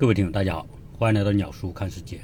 各位听友，大家好，欢迎来到鸟叔看世界。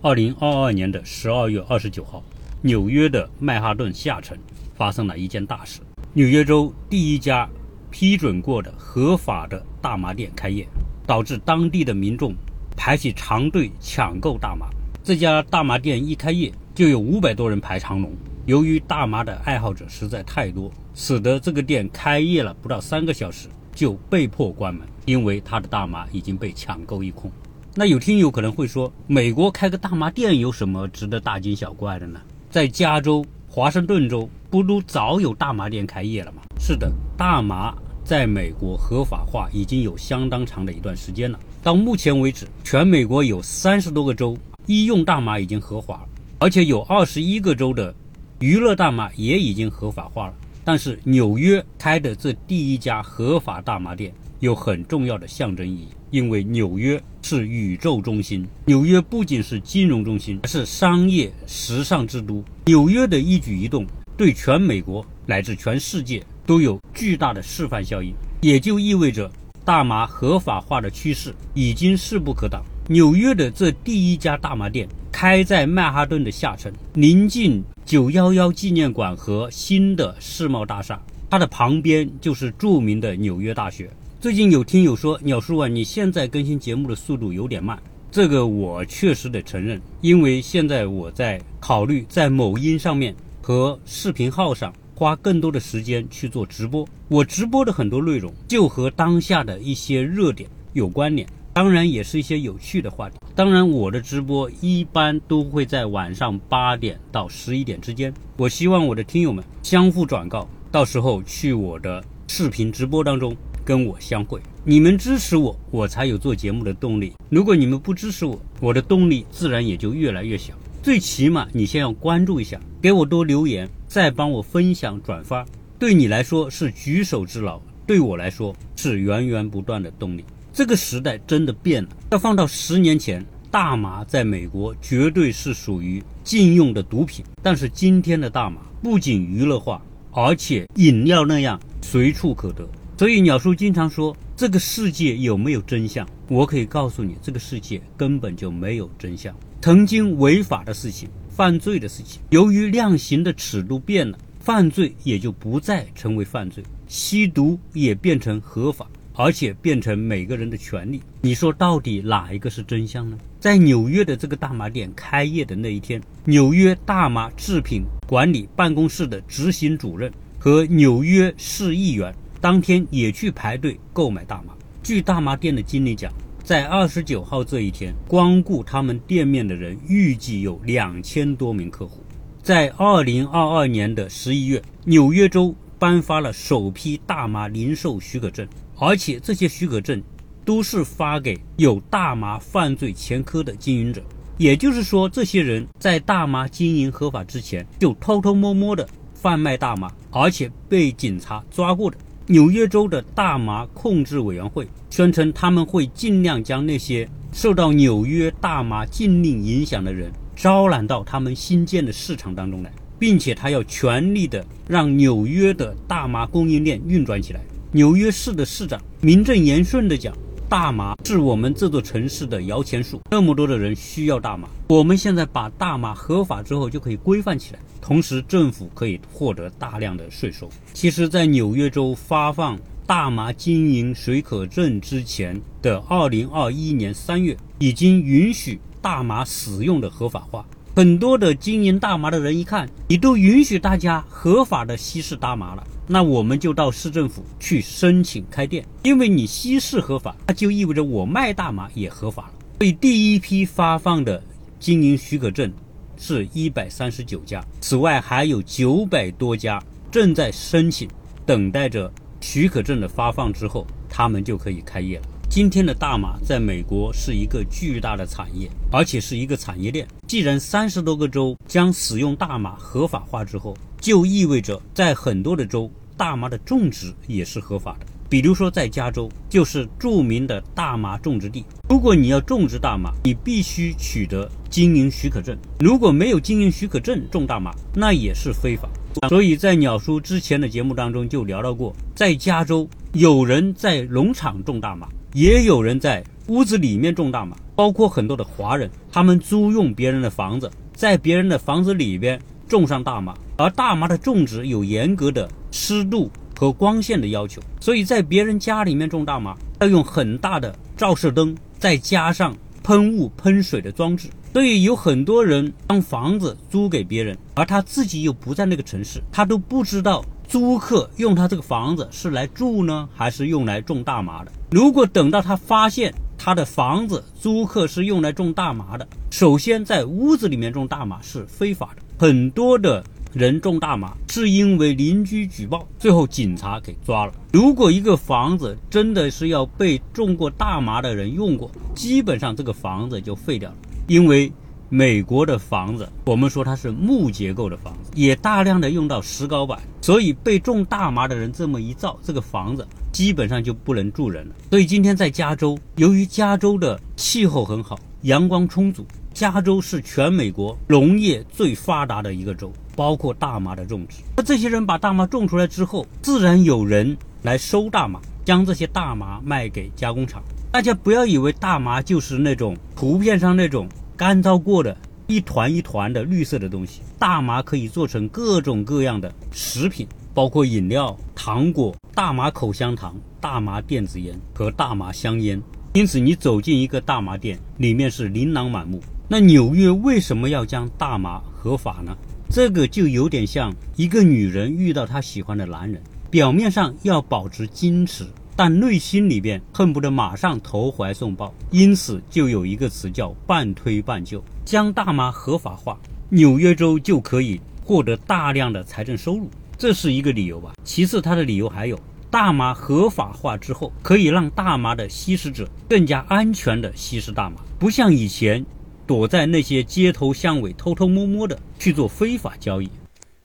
二零二二年的十二月二十九号，纽约的曼哈顿下城发生了一件大事：纽约州第一家批准过的合法的大麻店开业，导致当地的民众排起长队抢购大麻。这家大麻店一开业，就有五百多人排长龙。由于大麻的爱好者实在太多，使得这个店开业了不到三个小时就被迫关门。因为他的大麻已经被抢购一空，那有听友可能会说，美国开个大麻店有什么值得大惊小怪的呢？在加州、华盛顿州，不都早有大麻店开业了吗？是的，大麻在美国合法化已经有相当长的一段时间了。到目前为止，全美国有三十多个州医用大麻已经合法了，而且有二十一个州的娱乐大麻也已经合法化了。但是纽约开的这第一家合法大麻店。有很重要的象征意义，因为纽约是宇宙中心。纽约不仅是金融中心，还是商业时尚之都。纽约的一举一动，对全美国乃至全世界都有巨大的示范效应。也就意味着，大麻合法化的趋势已经势不可挡。纽约的这第一家大麻店开在曼哈顿的下城，临近九幺幺纪念馆和新的世贸大厦，它的旁边就是著名的纽约大学。最近有听友说，鸟叔啊，你现在更新节目的速度有点慢，这个我确实得承认，因为现在我在考虑在某音上面和视频号上花更多的时间去做直播。我直播的很多内容就和当下的一些热点有关联，当然也是一些有趣的话题。当然，我的直播一般都会在晚上八点到十一点之间。我希望我的听友们相互转告，到时候去我的视频直播当中。跟我相会，你们支持我，我才有做节目的动力。如果你们不支持我，我的动力自然也就越来越小。最起码你先要关注一下，给我多留言，再帮我分享转发，对你来说是举手之劳，对我来说是源源不断的动力。这个时代真的变了，要放到十年前，大麻在美国绝对是属于禁用的毒品，但是今天的大麻不仅娱乐化，而且饮料那样随处可得。所以鸟叔经常说，这个世界有没有真相？我可以告诉你，这个世界根本就没有真相。曾经违法的事情、犯罪的事情，由于量刑的尺度变了，犯罪也就不再成为犯罪，吸毒也变成合法，而且变成每个人的权利。你说到底哪一个是真相呢？在纽约的这个大麻店开业的那一天，纽约大麻制品管理办公室的执行主任和纽约市议员。当天也去排队购买大麻。据大麻店的经理讲，在二十九号这一天，光顾他们店面的人预计有两千多名客户。在二零二二年的十一月，纽约州颁发了首批大麻零售许可证，而且这些许可证都是发给有大麻犯罪前科的经营者。也就是说，这些人在大麻经营合法之前，就偷偷摸摸的贩卖大麻，而且被警察抓过的。纽约州的大麻控制委员会宣称，他们会尽量将那些受到纽约大麻禁令影响的人招揽到他们新建的市场当中来，并且他要全力的让纽约的大麻供应链运转起来。纽约市的市长名正言顺的讲。大麻是我们这座城市的摇钱树，那么多的人需要大麻。我们现在把大麻合法之后，就可以规范起来，同时政府可以获得大量的税收。其实，在纽约州发放大麻经营许可证之前的二零二一年三月，已经允许大麻使用的合法化。很多的经营大麻的人一看，你都允许大家合法的吸食大麻了。那我们就到市政府去申请开店，因为你稀释合法，那就意味着我卖大麻也合法了。所以第一批发放的经营许可证是一百三十九家，此外还有九百多家正在申请，等待着许可证的发放之后，他们就可以开业了。今天的大麻在美国是一个巨大的产业，而且是一个产业链。既然三十多个州将使用大麻合法化之后，就意味着在很多的州，大麻的种植也是合法的。比如说在加州，就是著名的大麻种植地。如果你要种植大麻，你必须取得经营许可证。如果没有经营许可证种大麻，那也是非法。所以在鸟叔之前的节目当中就聊到过，在加州有人在农场种大麻，也有人在屋子里面种大麻，包括很多的华人，他们租用别人的房子，在别人的房子里边种上大麻，而大麻的种植有严格的湿度和光线的要求，所以在别人家里面种大麻要用很大的照射灯，再加上喷雾喷水的装置。所以有很多人将房子租给别人，而他自己又不在那个城市，他都不知道租客用他这个房子是来住呢，还是用来种大麻的。如果等到他发现他的房子租客是用来种大麻的，首先在屋子里面种大麻是非法的。很多的人种大麻是因为邻居举报，最后警察给抓了。如果一个房子真的是要被种过大麻的人用过，基本上这个房子就废掉了。因为美国的房子，我们说它是木结构的房子，也大量的用到石膏板，所以被种大麻的人这么一造，这个房子基本上就不能住人了。所以今天在加州，由于加州的气候很好，阳光充足，加州是全美国农业最发达的一个州，包括大麻的种植。那这些人把大麻种出来之后，自然有人来收大麻，将这些大麻卖给加工厂。大家不要以为大麻就是那种图片上那种干燥过的一团一团的绿色的东西。大麻可以做成各种各样的食品，包括饮料、糖果、大麻口香糖、大麻电子烟和大麻香烟。因此，你走进一个大麻店，里面是琳琅满目。那纽约为什么要将大麻合法呢？这个就有点像一个女人遇到她喜欢的男人，表面上要保持矜持。但内心里边恨不得马上投怀送抱，因此就有一个词叫半推半就，将大麻合法化，纽约州就可以获得大量的财政收入，这是一个理由吧。其次，它的理由还有，大麻合法化之后，可以让大麻的吸食者更加安全的吸食大麻，不像以前躲在那些街头巷尾偷偷摸摸的去做非法交易，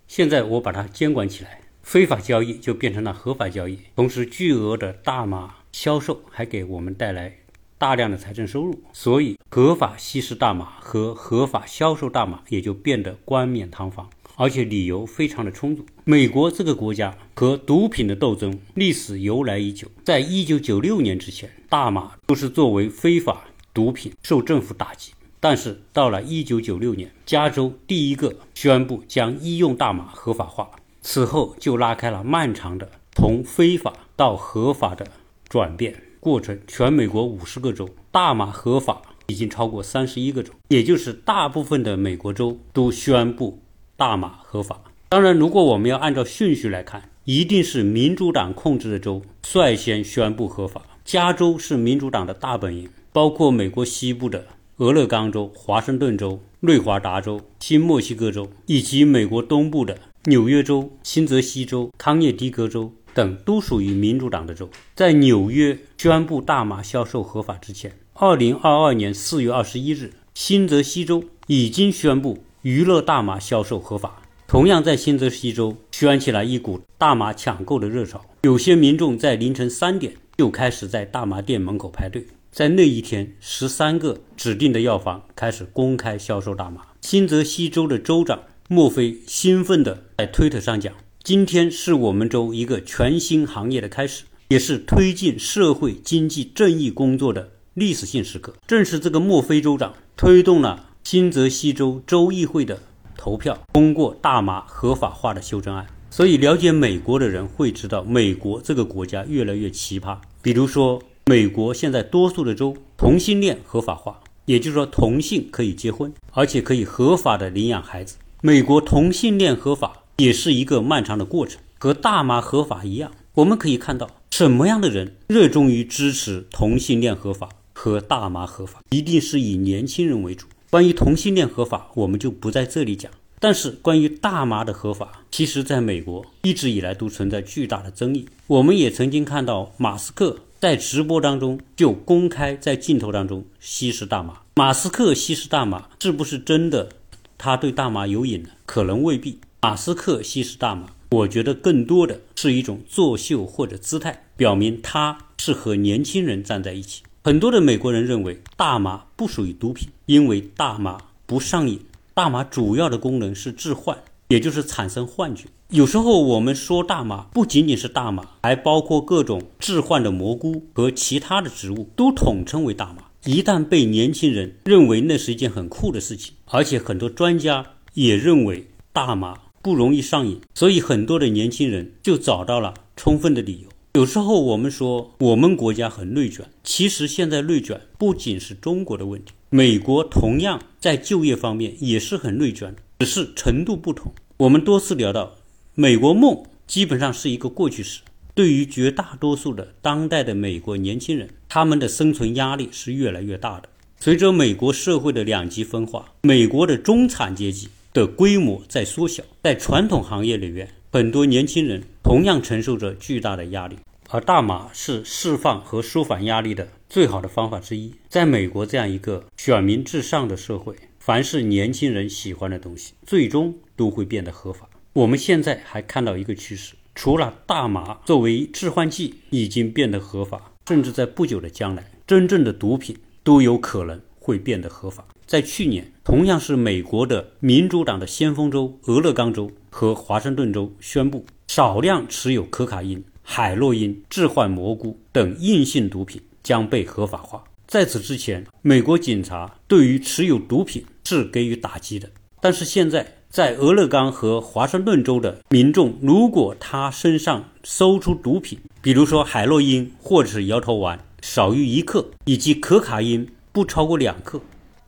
现在我把它监管起来。非法交易就变成了合法交易，同时巨额的大麻销售还给我们带来大量的财政收入，所以合法吸食大麻和合法销售大麻也就变得冠冕堂皇，而且理由非常的充足。美国这个国家和毒品的斗争历史由来已久，在一九九六年之前，大麻都是作为非法毒品受政府打击，但是到了一九九六年，加州第一个宣布将医用大麻合法化。此后就拉开了漫长的从非法到合法的转变过程。全美国五十个州，大麻合法已经超过三十一个州，也就是大部分的美国州都宣布大麻合法。当然，如果我们要按照顺序来看，一定是民主党控制的州率先宣布合法。加州是民主党的大本营，包括美国西部的俄勒冈州、华盛顿州、内华达州、新墨西哥州，以及美国东部的。纽约州、新泽西州、康涅狄格州等都属于民主党的州。在纽约宣布大麻销售合法之前，二零二二年四月二十一日，新泽西州已经宣布娱乐大麻销售合法。同样，在新泽西州掀起了一股大麻抢购的热潮，有些民众在凌晨三点就开始在大麻店门口排队。在那一天，十三个指定的药房开始公开销售大麻。新泽西州的州长。莫非兴奋地在推特上讲：“今天是我们州一个全新行业的开始，也是推进社会经济正义工作的历史性时刻。”正是这个莫非州长推动了新泽西州州议会的投票，通过大麻合法化的修正案。所以，了解美国的人会知道，美国这个国家越来越奇葩。比如说，美国现在多数的州同性恋合法化，也就是说，同性可以结婚，而且可以合法的领养孩子。美国同性恋合法也是一个漫长的过程，和大麻合法一样。我们可以看到，什么样的人热衷于支持同性恋合法和大麻合法，一定是以年轻人为主。关于同性恋合法，我们就不在这里讲。但是关于大麻的合法，其实在美国一直以来都存在巨大的争议。我们也曾经看到马斯克在直播当中就公开在镜头当中吸食大麻。马斯克吸食大麻是不是真的？他对大麻有瘾呢？可能未必。马斯克吸食大麻，我觉得更多的是一种作秀或者姿态，表明他是和年轻人站在一起。很多的美国人认为大麻不属于毒品，因为大麻不上瘾。大麻主要的功能是致幻，也就是产生幻觉。有时候我们说大麻，不仅仅是大麻，还包括各种致幻的蘑菇和其他的植物，都统称为大麻。一旦被年轻人认为那是一件很酷的事情，而且很多专家也认为大麻不容易上瘾，所以很多的年轻人就找到了充分的理由。有时候我们说我们国家很内卷，其实现在内卷不仅是中国的问题，美国同样在就业方面也是很内卷的，只是程度不同。我们多次聊到，美国梦基本上是一个过去式。对于绝大多数的当代的美国年轻人，他们的生存压力是越来越大的。随着美国社会的两极分化，美国的中产阶级的规模在缩小，在传统行业里面，很多年轻人同样承受着巨大的压力。而大麻是释放和舒缓压力的最好的方法之一。在美国这样一个选民至上的社会，凡是年轻人喜欢的东西，最终都会变得合法。我们现在还看到一个趋势。除了大麻作为致幻剂已经变得合法，甚至在不久的将来，真正的毒品都有可能会变得合法。在去年，同样是美国的民主党的先锋州俄勒冈州和华盛顿州宣布，少量持有可卡因、海洛因、致幻蘑菇等硬性毒品将被合法化。在此之前，美国警察对于持有毒品是给予打击的，但是现在。在俄勒冈和华盛顿州的民众，如果他身上搜出毒品，比如说海洛因或者是摇头丸少于一克，以及可卡因不超过两克，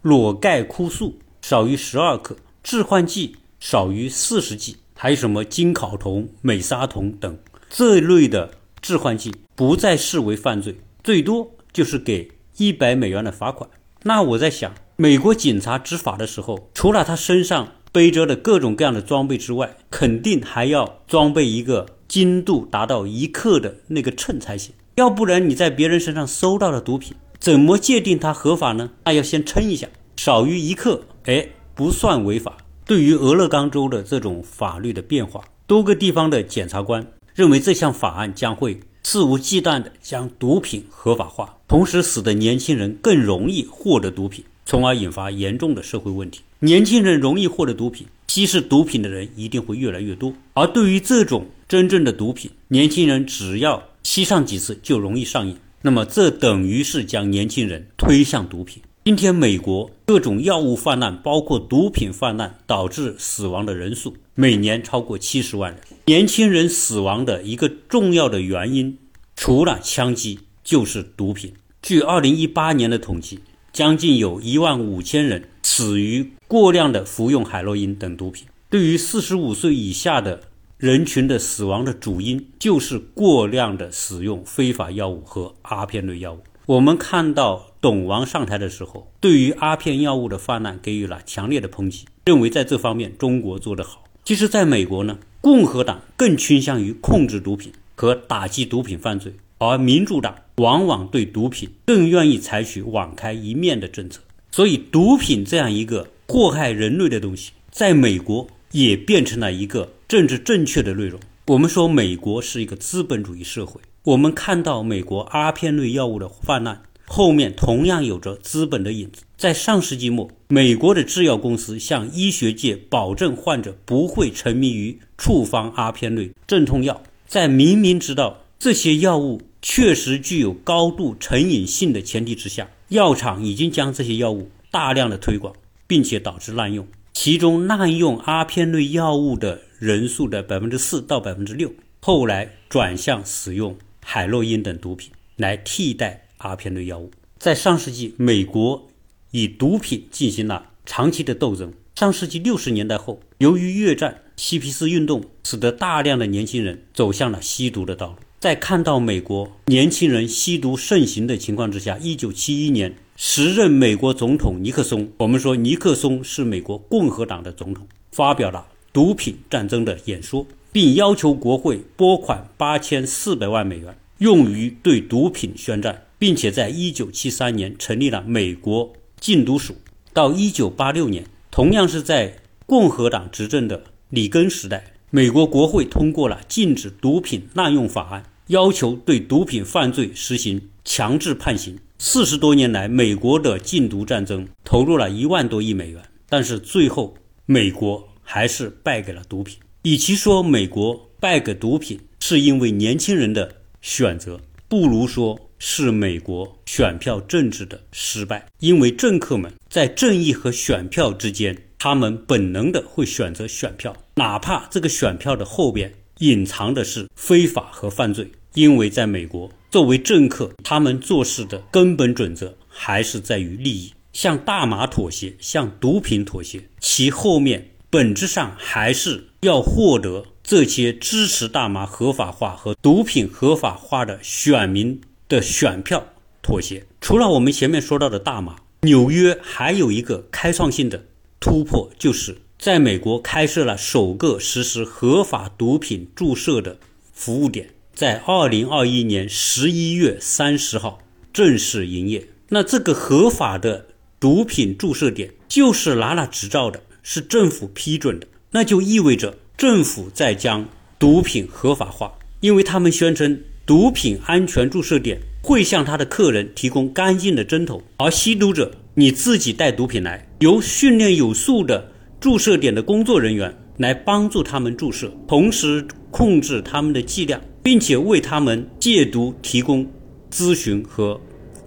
裸盖枯素少于十二克，致幻剂少于四十剂，还有什么金考酮、美沙酮等这一类的致幻剂，不再视为犯罪，最多就是给一百美元的罚款。那我在想，美国警察执法的时候，除了他身上。背着的各种各样的装备之外，肯定还要装备一个精度达到一克的那个秤才行。要不然你在别人身上搜到的毒品，怎么界定它合法呢？那要先称一下，少于一克，哎，不算违法。对于俄勒冈州的这种法律的变化，多个地方的检察官认为这项法案将会肆无忌惮地将毒品合法化，同时使得年轻人更容易获得毒品。从而引发严重的社会问题。年轻人容易获得毒品，吸食毒品的人一定会越来越多。而对于这种真正的毒品，年轻人只要吸上几次就容易上瘾。那么，这等于是将年轻人推向毒品。今天，美国各种药物泛滥，包括毒品泛滥，导致死亡的人数每年超过七十万人。年轻人死亡的一个重要的原因，除了枪击，就是毒品。据二零一八年的统计。将近有一万五千人死于过量的服用海洛因等毒品。对于四十五岁以下的人群的死亡的主因，就是过量的使用非法药物和阿片类药物。我们看到董王上台的时候，对于阿片药物的泛滥给予了强烈的抨击，认为在这方面中国做得好。其实，在美国呢，共和党更倾向于控制毒品和打击毒品犯罪。而民主党往往对毒品更愿意采取网开一面的政策，所以毒品这样一个祸害人类的东西，在美国也变成了一个政治正确的内容。我们说美国是一个资本主义社会，我们看到美国阿片类药物的泛滥，后面同样有着资本的影子。在上世纪末，美国的制药公司向医学界保证患者不会沉迷于处方阿片类镇痛药，在明明知道。这些药物确实具有高度成瘾性的前提之下，药厂已经将这些药物大量的推广，并且导致滥用。其中滥用阿片类药物的人数的百分之四到百分之六，后来转向使用海洛因等毒品来替代阿片类药物。在上世纪，美国以毒品进行了长期的斗争。上世纪六十年代后，由于越战、嬉皮士运动，使得大量的年轻人走向了吸毒的道路。在看到美国年轻人吸毒盛行的情况之下，一九七一年，时任美国总统尼克松，我们说尼克松是美国共和党的总统，发表了毒品战争的演说，并要求国会拨款八千四百万美元，用于对毒品宣战，并且在一九七三年成立了美国禁毒署。到一九八六年，同样是在共和党执政的里根时代，美国国会通过了禁止毒品滥用法案。要求对毒品犯罪实行强制判刑。四十多年来，美国的禁毒战争投入了一万多亿美元，但是最后美国还是败给了毒品。与其说美国败给毒品是因为年轻人的选择，不如说是美国选票政治的失败。因为政客们在正义和选票之间，他们本能的会选择选票，哪怕这个选票的后边隐藏的是非法和犯罪。因为在美国，作为政客，他们做事的根本准则还是在于利益。向大麻妥协，向毒品妥协，其后面本质上还是要获得这些支持大麻合法化和毒品合法化的选民的选票妥协。除了我们前面说到的大麻，纽约还有一个开创性的突破，就是在美国开设了首个实施合法毒品注射的服务点，在二零二一年十一月三十号正式营业。那这个合法的。毒品注射点就是拿了执照的，是政府批准的，那就意味着政府在将毒品合法化，因为他们宣称毒品安全注射点会向他的客人提供干净的针头，而吸毒者你自己带毒品来，由训练有素的注射点的工作人员来帮助他们注射，同时控制他们的剂量，并且为他们戒毒提供咨询和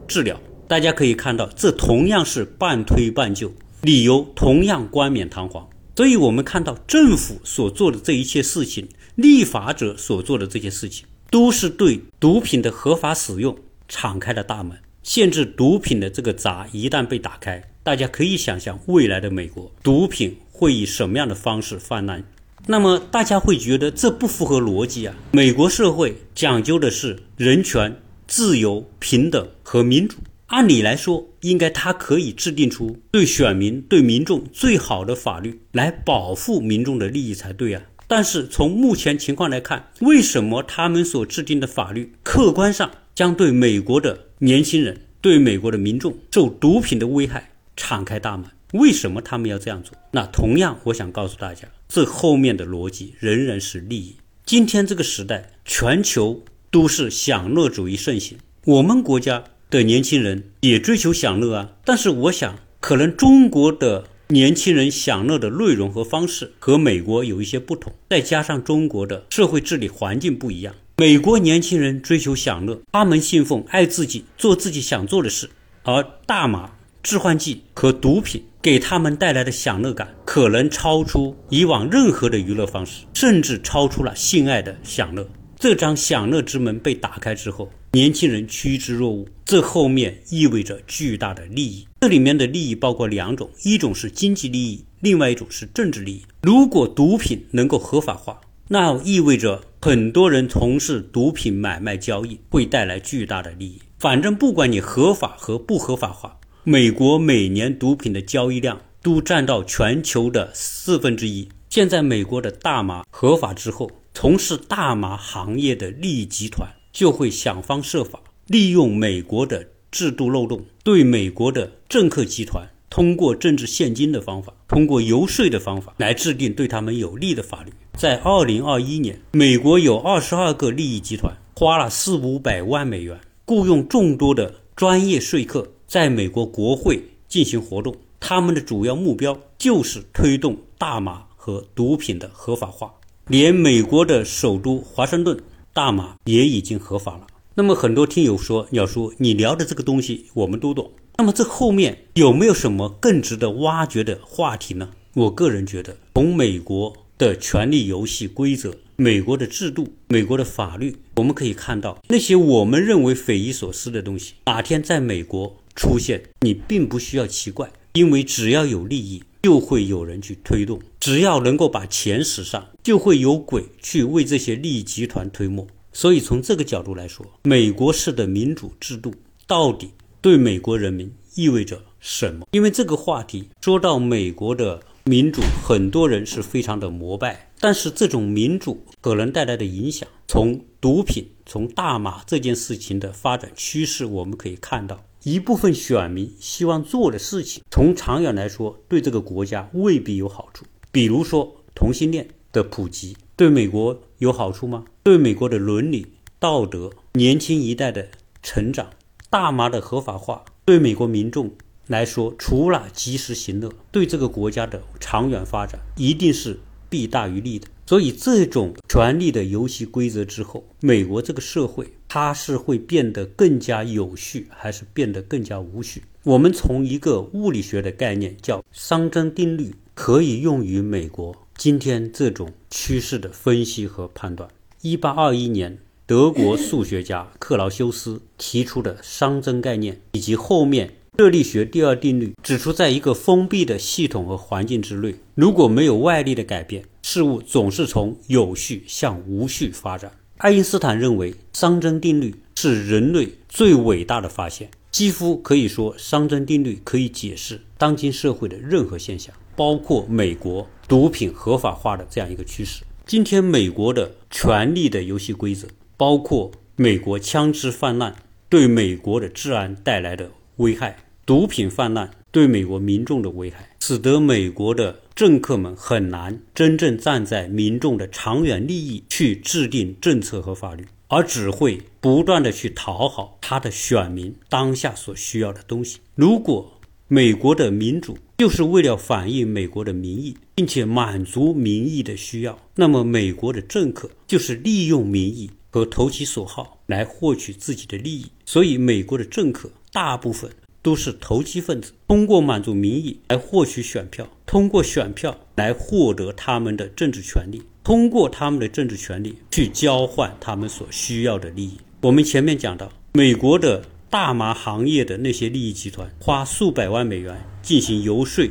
治疗。大家可以看到，这同样是半推半就，理由同样冠冕堂皇。所以，我们看到政府所做的这一切事情，立法者所做的这些事情，都是对毒品的合法使用敞开了大门，限制毒品的这个闸一旦被打开，大家可以想象未来的美国毒品会以什么样的方式泛滥。那么，大家会觉得这不符合逻辑啊！美国社会讲究的是人权、自由、平等和民主。按理来说，应该他可以制定出对选民、对民众最好的法律来保护民众的利益才对啊。但是从目前情况来看，为什么他们所制定的法律客观上将对美国的年轻人、对美国的民众受毒品的危害敞开大门？为什么他们要这样做？那同样，我想告诉大家，这后面的逻辑仍然是利益。今天这个时代，全球都是享乐主义盛行，我们国家。的年轻人也追求享乐啊，但是我想，可能中国的年轻人享乐的内容和方式和美国有一些不同，再加上中国的社会治理环境不一样。美国年轻人追求享乐，他们信奉爱自己，做自己想做的事，而大麻、致幻剂和毒品给他们带来的享乐感，可能超出以往任何的娱乐方式，甚至超出了性爱的享乐。这张享乐之门被打开之后。年轻人趋之若鹜，这后面意味着巨大的利益。这里面的利益包括两种，一种是经济利益，另外一种是政治利益。如果毒品能够合法化，那意味着很多人从事毒品买卖交易会带来巨大的利益。反正不管你合法和不合法化，美国每年毒品的交易量都占到全球的四分之一。现在美国的大麻合法之后，从事大麻行业的利益集团。就会想方设法利用美国的制度漏洞，对美国的政客集团通过政治现金的方法，通过游说的方法来制定对他们有利的法律。在二零二一年，美国有二十二个利益集团花了四五百万美元，雇佣众多的专业说客，在美国国会进行活动。他们的主要目标就是推动大麻和毒品的合法化。连美国的首都华盛顿。大麻也已经合法了。那么很多听友说，鸟叔，你聊的这个东西我们都懂。那么这后面有没有什么更值得挖掘的话题呢？我个人觉得，从美国的权力游戏规则、美国的制度、美国的法律，我们可以看到那些我们认为匪夷所思的东西，哪天在美国出现，你并不需要奇怪，因为只要有利益。就会有人去推动，只要能够把钱使上，就会有鬼去为这些利益集团推磨。所以从这个角度来说，美国式的民主制度到底对美国人民意味着什么？因为这个话题说到美国的民主，很多人是非常的膜拜，但是这种民主可能带来的影响，从毒品、从大麻这件事情的发展趋势，我们可以看到。一部分选民希望做的事情，从长远来说，对这个国家未必有好处。比如说，同性恋的普及，对美国有好处吗？对美国的伦理道德、年轻一代的成长，大麻的合法化，对美国民众来说，除了及时行乐，对这个国家的长远发展，一定是弊大于利的。所以，这种权力的游戏规则之后，美国这个社会它是会变得更加有序，还是变得更加无序？我们从一个物理学的概念叫熵增定律，可以用于美国今天这种趋势的分析和判断。一八二一年，德国数学家克劳修斯提出的熵增概念，以及后面。热力学第二定律指出，在一个封闭的系统和环境之内，如果没有外力的改变，事物总是从有序向无序发展。爱因斯坦认为，熵增定律是人类最伟大的发现，几乎可以说，熵增定律可以解释当今社会的任何现象，包括美国毒品合法化的这样一个趋势。今天，美国的权力的游戏规则，包括美国枪支泛滥对美国的治安带来的危害。毒品泛滥对美国民众的危害，使得美国的政客们很难真正站在民众的长远利益去制定政策和法律，而只会不断的去讨好他的选民当下所需要的东西。如果美国的民主就是为了反映美国的民意，并且满足民意的需要，那么美国的政客就是利用民意和投其所好来获取自己的利益。所以，美国的政客大部分。都是投机分子，通过满足民意来获取选票，通过选票来获得他们的政治权利，通过他们的政治权利去交换他们所需要的利益。我们前面讲到，美国的大麻行业的那些利益集团花数百万美元进行游说，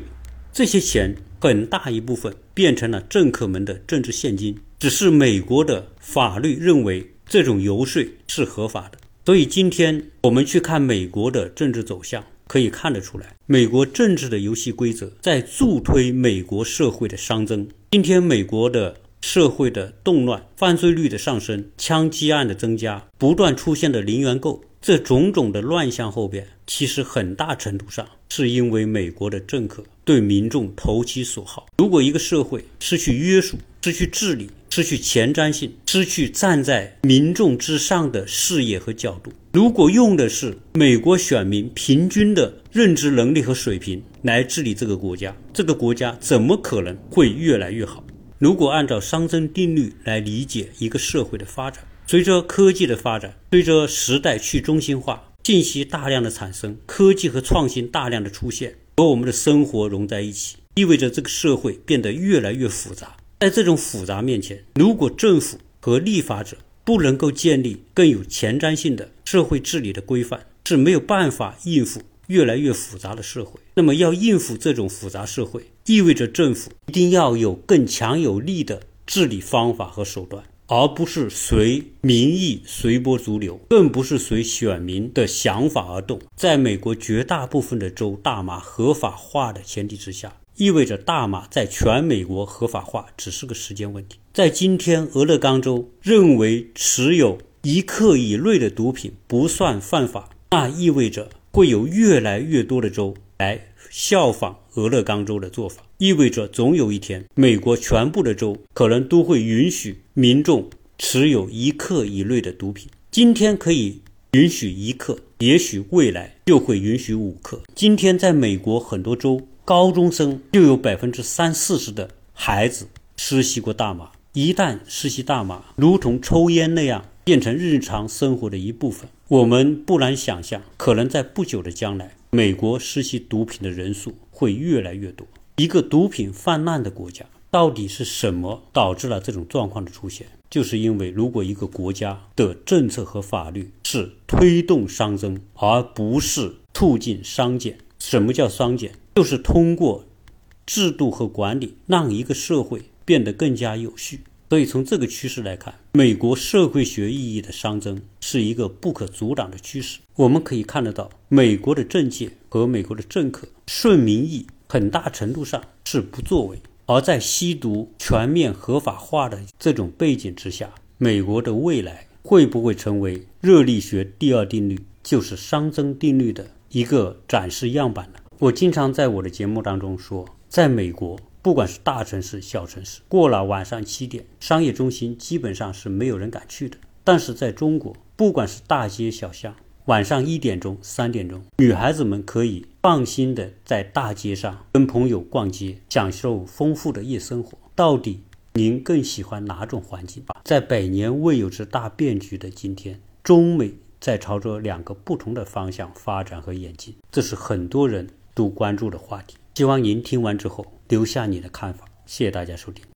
这些钱很大一部分变成了政客们的政治现金，只是美国的法律认为这种游说是合法的。所以今天我们去看美国的政治走向，可以看得出来，美国政治的游戏规则在助推美国社会的熵增。今天美国的社会的动乱、犯罪率的上升、枪击案的增加、不断出现的零元购，这种种的乱象后边，其实很大程度上是因为美国的政客对民众投其所好。如果一个社会失去约束，失去治理，失去前瞻性，失去站在民众之上的视野和角度。如果用的是美国选民平均的认知能力和水平来治理这个国家，这个国家怎么可能会越来越好？如果按照熵增定律来理解一个社会的发展，随着科技的发展，随着时代去中心化、信息大量的产生，科技和创新大量的出现，和我们的生活融在一起，意味着这个社会变得越来越复杂。在这种复杂面前，如果政府和立法者不能够建立更有前瞻性的社会治理的规范，是没有办法应付越来越复杂的社会。那么，要应付这种复杂社会，意味着政府一定要有更强有力的治理方法和手段，而不是随民意随波逐流，更不是随选民的想法而动。在美国绝大部分的州大麻合法化的前提之下。意味着大麻在全美国合法化只是个时间问题。在今天，俄勒冈州认为持有一克以内的毒品不算犯法，那意味着会有越来越多的州来效仿俄勒冈州的做法，意味着总有一天，美国全部的州可能都会允许民众持有一克以内的毒品。今天可以允许一克，也许未来就会允许五克。今天，在美国很多州。高中生就有百分之三四十的孩子实习过大麻。一旦实习大麻，如同抽烟那样变成日常生活的一部分，我们不难想象，可能在不久的将来，美国实习毒品的人数会越来越多。一个毒品泛滥的国家，到底是什么导致了这种状况的出现？就是因为，如果一个国家的政策和法律是推动熵增，而不是促进熵减，什么叫熵减？就是通过制度和管理，让一个社会变得更加有序。所以从这个趋势来看，美国社会学意义的熵增是一个不可阻挡的趋势。我们可以看得到，美国的政界和美国的政客顺民意，很大程度上是不作为；而在吸毒全面合法化的这种背景之下，美国的未来会不会成为热力学第二定律，就是熵增定律的一个展示样板呢？我经常在我的节目当中说，在美国，不管是大城市、小城市，过了晚上七点，商业中心基本上是没有人敢去的。但是在中国，不管是大街小巷，晚上一点钟、三点钟，女孩子们可以放心的在大街上跟朋友逛街，享受丰富的夜生活。到底您更喜欢哪种环境吧？在百年未有之大变局的今天，中美在朝着两个不同的方向发展和演进，这是很多人都关注的话题。希望您听完之后留下你的看法。谢谢大家收听。